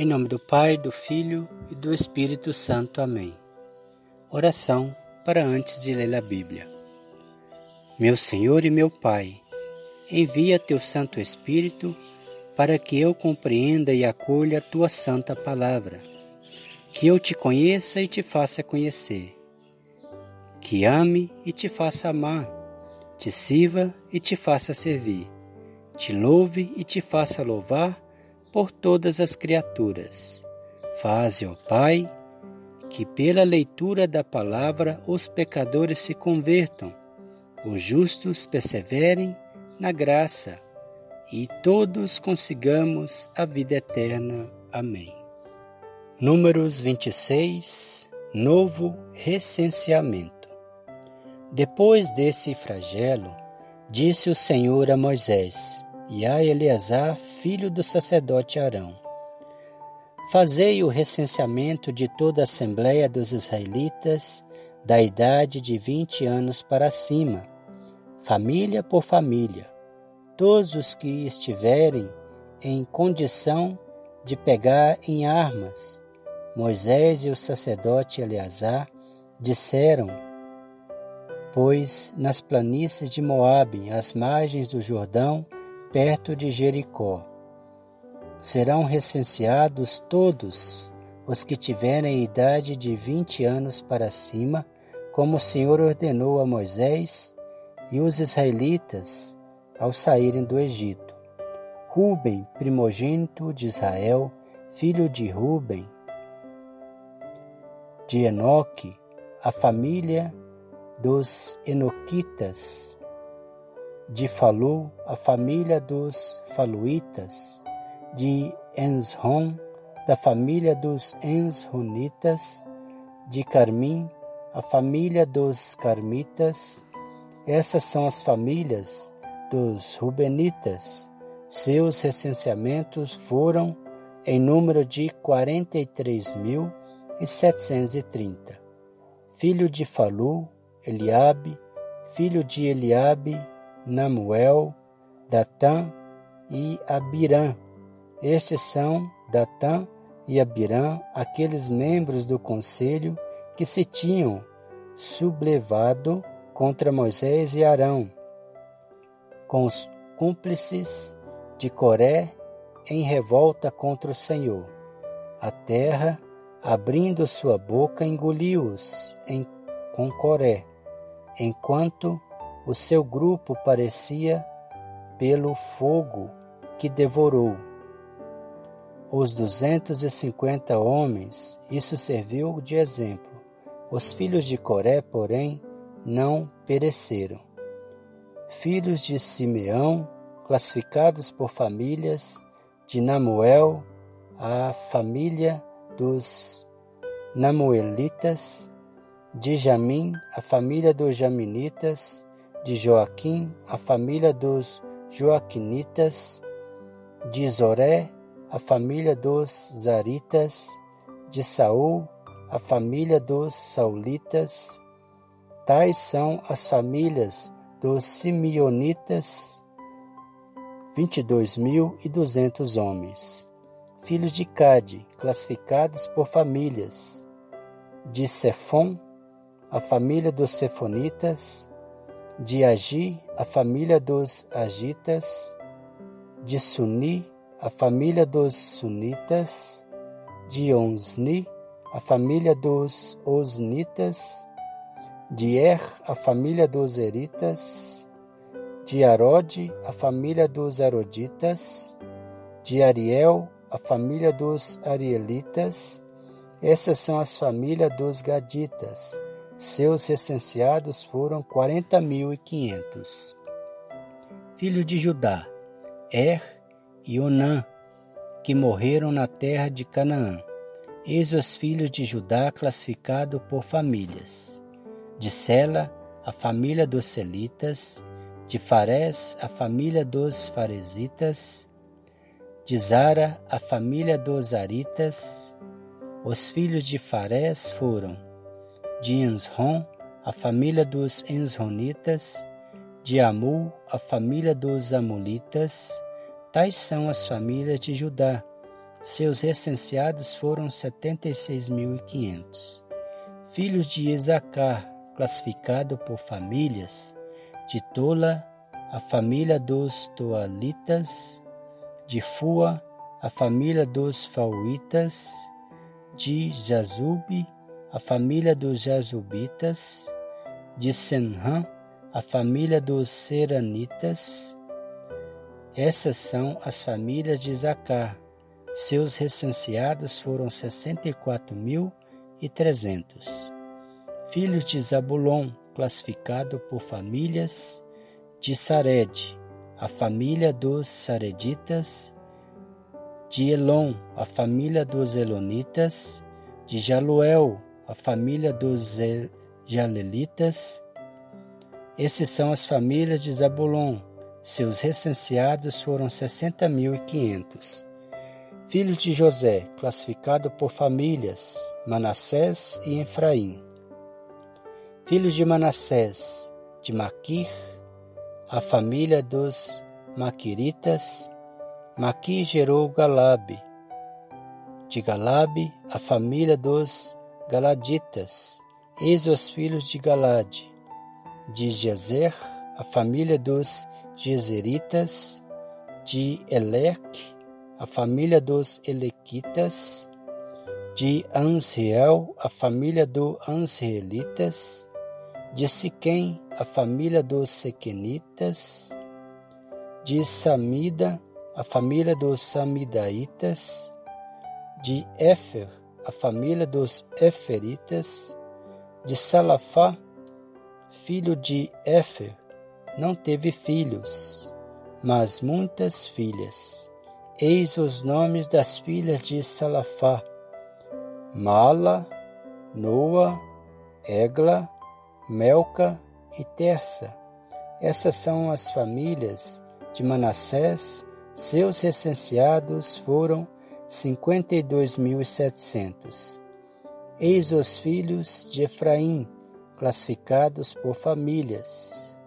Em nome do Pai, do Filho e do Espírito Santo. Amém. Oração para antes de ler a Bíblia. Meu Senhor e meu Pai, envia teu Santo Espírito para que eu compreenda e acolha a tua santa palavra, que eu te conheça e te faça conhecer, que ame e te faça amar, te sirva e te faça servir, te louve e te faça louvar por todas as criaturas. Faze, ó Pai, que pela leitura da palavra os pecadores se convertam, os justos perseverem na graça e todos consigamos a vida eterna. Amém. Números 26 Novo recenseamento. Depois desse flagelo, disse o Senhor a Moisés: e a Eleazar, filho do sacerdote Arão. Fazei o recenseamento de toda a Assembleia dos Israelitas da idade de vinte anos para cima, família por família, todos os que estiverem em condição de pegar em armas. Moisés e o sacerdote Eleazar disseram, pois nas planícies de Moabe, às margens do Jordão, perto de Jericó. Serão recenseados todos os que tiverem idade de vinte anos para cima, como o Senhor ordenou a Moisés e os israelitas ao saírem do Egito. Ruben, primogênito de Israel, filho de Ruben, de Enoque, a família dos Enoquitas, de Falu, a família dos Faluitas, de Enzron, da família dos Enzronitas, de Carmim, a família dos Carmitas. Essas são as famílias dos Rubenitas. Seus recenseamentos foram em número de 43.730. Filho de Falu, Eliabe, filho de Eliabe, Namuel, Datã e Abirã. Estes são Datã e Abirã, aqueles membros do conselho que se tinham sublevado contra Moisés e Arão, com os cúmplices de Coré em revolta contra o Senhor. A terra, abrindo sua boca, engoliu-os com Coré, enquanto o seu grupo parecia pelo fogo que devorou. Os duzentos e cinquenta homens, isso serviu de exemplo. Os filhos de Coré, porém, não pereceram. Filhos de Simeão, classificados por famílias, de Namuel, a família dos Namuelitas, de Jamim, a família dos Jaminitas, de Joaquim, a família dos Joaquinitas, de Zoré, a família dos Zaritas, de Saul, a família dos Saulitas. Tais são as famílias dos Simeonitas, vinte e dois mil e duzentos homens. Filhos de Cade, classificados por famílias. De Sefon, a família dos Sefonitas, de Agi, a família dos Agitas, de Suni, a família dos Sunitas, de Onsni, a família dos Osnitas, de Er, a família dos Eritas, de Arode, a família dos Aroditas, de Ariel, a família dos Arielitas. Essas são as famílias dos Gaditas seus recenseados foram quarenta mil e quinhentos. Filhos de Judá, Er e Onã, que morreram na terra de Canaã. Eis os filhos de Judá classificados por famílias. De Sela, a família dos Selitas, de Farés, a família dos Faresitas, de Zara, a família dos Aritas. Os filhos de Farés foram de Enzron, a família dos Enzronitas, de Amul, a família dos Amulitas, tais são as famílias de Judá, seus recenseados foram 76.500. Filhos de Isacar, classificado por famílias, de Tola, a família dos Toalitas, de Fua, a família dos Fauitas, de Jazube, a família dos Jazubitas, de Senhã, a família dos Seranitas. Essas são as famílias de Zacar. Seus recenseados foram 64.300. Filhos de Zabulon, classificado por famílias, de Sared, a família dos Sareditas, de Elon, a família dos Elonitas, de Jaluel, a família dos Jalelitas. Esses são as famílias de Zabulon. Seus recenseados foram 60.500. Filhos de José, classificado por famílias, Manassés e Efraim. Filhos de Manassés, de Maquir, a família dos Maquiritas, Maqui gerou Galabe. De Galabe, a família dos Galaditas. Eis os filhos de Galade. De Jezer, a família dos Jezeritas. De Elec, a família dos Elequitas. De Ansriel, a família dos Ansrielitas. De Siquém, a família dos Sequenitas. De Samida, a família dos Samidaitas, de Éfer, a família dos Eferitas, de Salafá, filho de Éfer, não teve filhos, mas muitas filhas. Eis os nomes das filhas de Salafá: Mala, Noa, Egla, Melca e Terça. Essas são as famílias de Manassés seus recenseados foram 52.700. Eis os filhos de Efraim, classificados por famílias.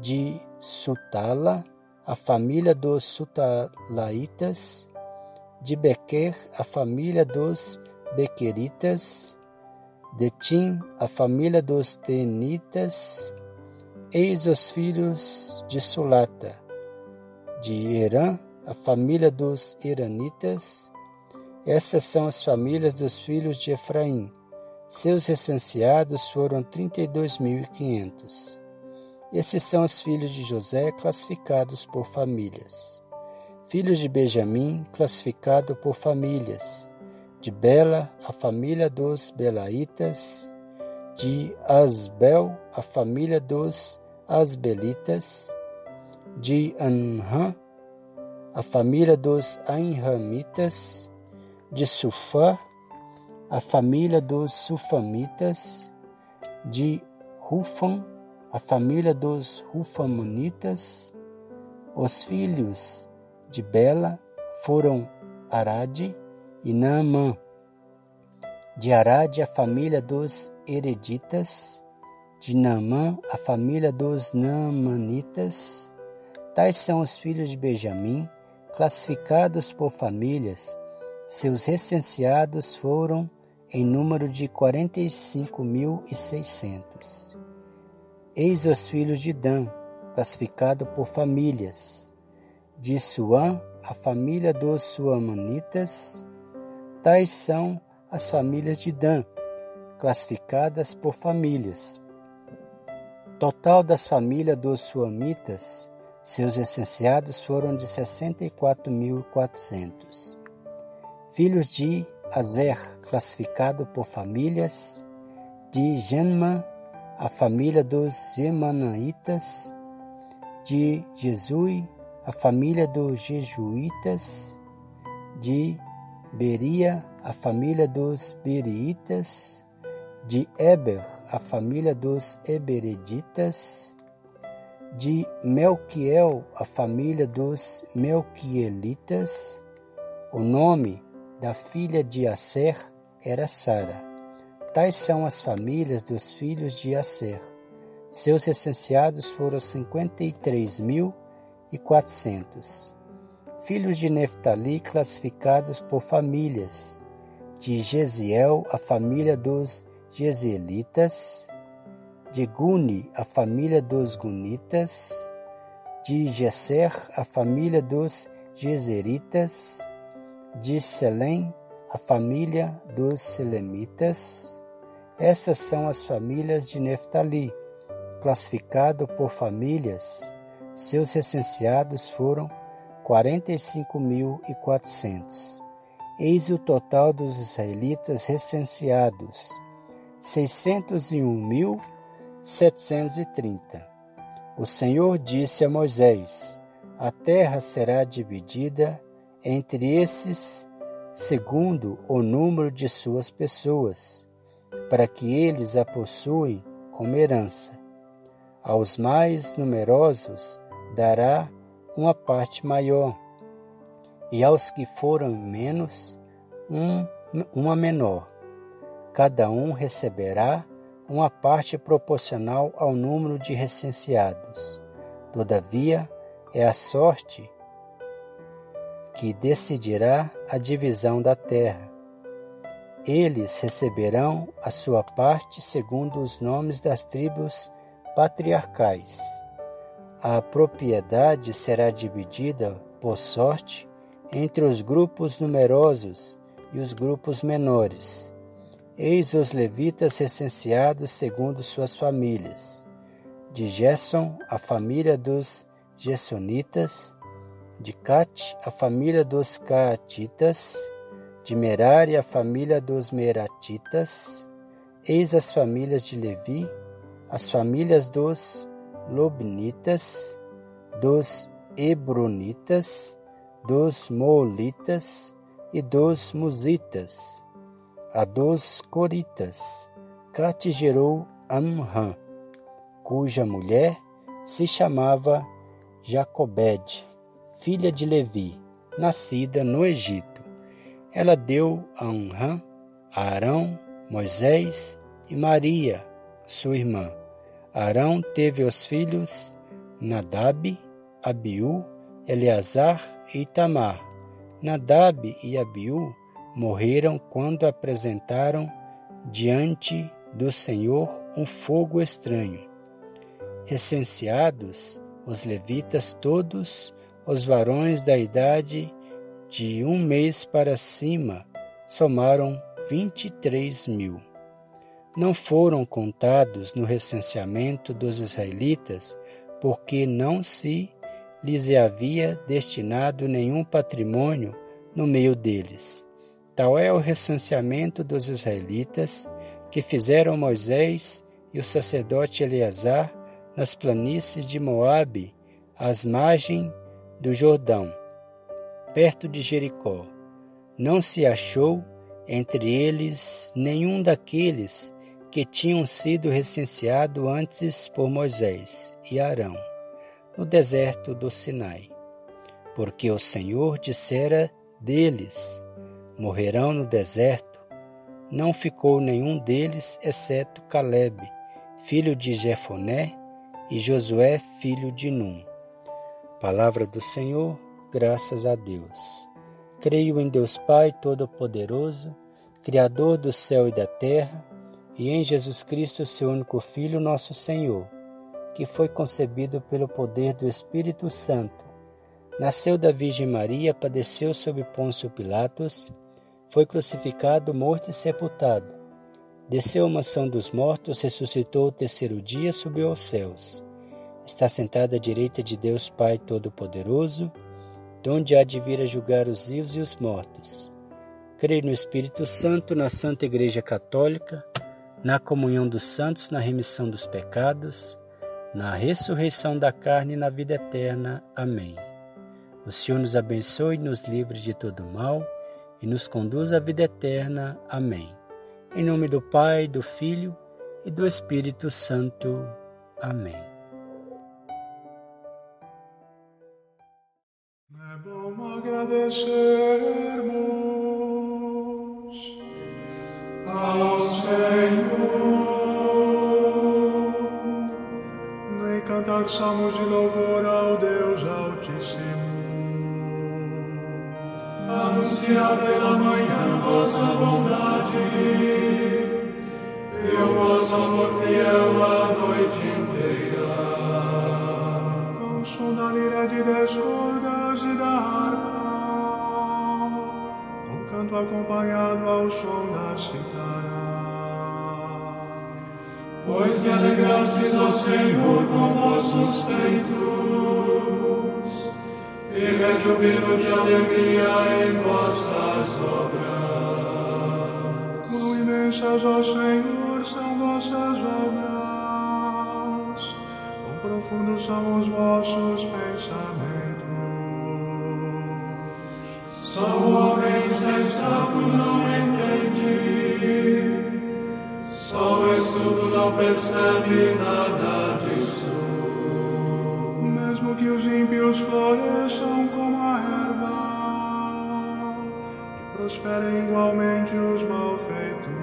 De Sutala, a família dos Sutalaitas. De Bequer, a família dos Bequeritas. De Tim, a família dos Tenitas. Eis os filhos de Sulata de Irã, a família dos Iranitas. Essas são as famílias dos filhos de Efraim. Seus recenseados foram 32.500. Esses são os filhos de José classificados por famílias. Filhos de Benjamim, classificado por famílias. De Bela, a família dos Belaitas. De Asbel, a família dos Asbelitas de Anhã, a família dos Anhamitas, de Sufã, a família dos Sufamitas, de Rufam, a família dos Rufamanitas. Os filhos de Bela foram Arade e Naamã. De Arade, a família dos Hereditas. De Naamã, a família dos Naamanitas Tais são os filhos de Benjamim, classificados por famílias. Seus recenseados foram em número de 45.600. Eis os filhos de Dan, classificado por famílias. De Suã, a família dos Suamanitas. Tais são as famílias de Dan, classificadas por famílias. Total das famílias dos Suamitas, seus essenciados foram de 64.400. Filhos de Azer, classificado por famílias, de Genma, a família dos Zemanaitas, de Jesui, a família dos Jejuítas, de Beria, a família dos Beriitas, de Eber, a família dos Ebereditas, de Melquiel, a família dos Melquielitas. O nome da filha de Aser era Sara. Tais são as famílias dos filhos de Aser. Seus recenseados foram cinquenta e três mil e quatrocentos. Filhos de Neftali classificados por famílias. De Gesiel, a família dos Gesielitas. De Guni, a família dos Gunitas. De Gesser, a família dos Geseritas. De Selém, a família dos Selemitas. Essas são as famílias de Neftali, classificado por famílias. Seus recenseados foram 45.400. Eis o total dos israelitas recenseados: 601.730. O Senhor disse a Moisés: A terra será dividida entre esses segundo o número de suas pessoas, para que eles a possuem como herança. Aos mais numerosos dará uma parte maior, e aos que foram menos, um, uma menor. Cada um receberá uma parte proporcional ao número de recenseados. Todavia, é a sorte que decidirá a divisão da terra. Eles receberão a sua parte segundo os nomes das tribos patriarcais. A propriedade será dividida por sorte entre os grupos numerosos e os grupos menores. Eis os levitas recenseados segundo suas famílias. De Gerson, a família dos Gessonitas, de Cat, a família dos Caatitas, de Merari, a família dos Meratitas, eis as famílias de Levi, as famílias dos Lobnitas, dos Hebronitas, dos Moolitas e dos Musitas, a dos Coritas. Cat gerou Amram, cuja mulher se chamava Jacobede filha de Levi, nascida no Egito. Ela deu a Amram, a Arão, Moisés e Maria, sua irmã. Arão teve os filhos Nadab, Abiú, Eleazar e Itamar. Nadab e Abiú morreram quando apresentaram diante do Senhor um fogo estranho. Recenseados, os levitas todos os varões da idade de um mês para cima somaram vinte e três mil. Não foram contados no recenseamento dos israelitas, porque não se lhes havia destinado nenhum patrimônio no meio deles. Tal é o recenseamento dos israelitas que fizeram Moisés e o sacerdote Eleazar nas planícies de Moabe, às margens do Jordão, perto de Jericó. Não se achou entre eles nenhum daqueles que tinham sido recenseados antes por Moisés e Arão, no deserto do Sinai. Porque o Senhor dissera deles: morrerão no deserto. Não ficou nenhum deles, exceto Caleb, filho de Jefoné, e Josué, filho de Num. Palavra do Senhor, graças a Deus. Creio em Deus Pai Todo-Poderoso, Criador do céu e da terra, e em Jesus Cristo, seu único Filho, nosso Senhor, que foi concebido pelo poder do Espírito Santo. Nasceu da Virgem Maria, padeceu sob Pôncio Pilatos, foi crucificado, morto e sepultado. Desceu a mansão dos mortos, ressuscitou o terceiro dia, subiu aos céus está sentada à direita de Deus Pai Todo-Poderoso, donde há de vir a julgar os vivos e os mortos. Creio no Espírito Santo, na Santa Igreja Católica, na comunhão dos santos, na remissão dos pecados, na ressurreição da carne e na vida eterna. Amém. O Senhor nos abençoe, nos livre de todo mal e nos conduz à vida eterna. Amém. Em nome do Pai, do Filho e do Espírito Santo. Amém. agradecermos ao Senhor nem cantar salmos de louvor ao Deus Altíssimo. Anunciar pela manhã vossa bondade e o vosso amor fiel a noite inteira. Ao som da lira de dez cordas e da harpa, com canto acompanhado ao som da citara. Pois me alegrastes, ó Senhor, com vossos feitos, rejubilo de alegria em vossas obras. Quão imensas, ó Senhor, são vossas obras, quão profundos são os vossos pensamentos. Só o homem insensato não entende, só o estudo não percebe nada disso. Mesmo que os ímpios floresçam prosperem igualmente os malfeitores.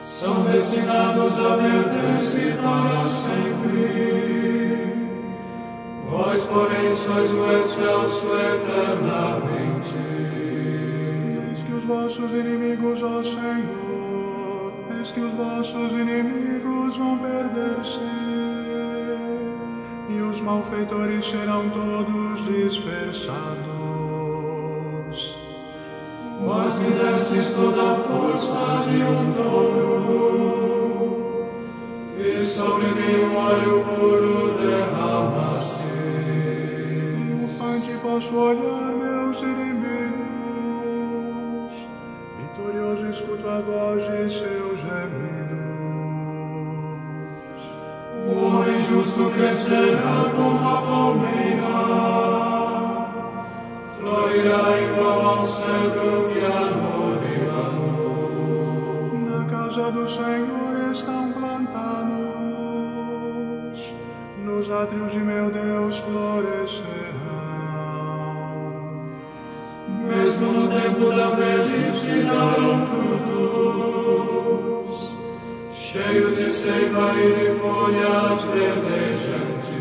São destinados a perder-se para sempre. Vós, porém, sois o excelso eternamente. Eis que os vossos inimigos, ó Senhor, eis que os vossos inimigos vão perder-se, e os malfeitores serão todos dispersados. Vós me destes toda a força de um touro, e sobre mim um óleo puro derramaste. Triunfante posso olhar nos átrios de meu Deus florescerão. Mesmo no tempo da velhice darão frutos, cheios de seiva e de folhas verdejantes.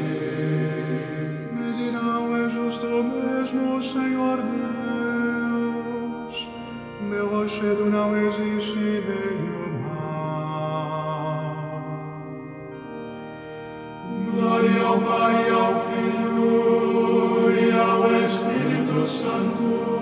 Me dirão, é justo mesmo, Senhor Deus, meu rochedo não existe Santo,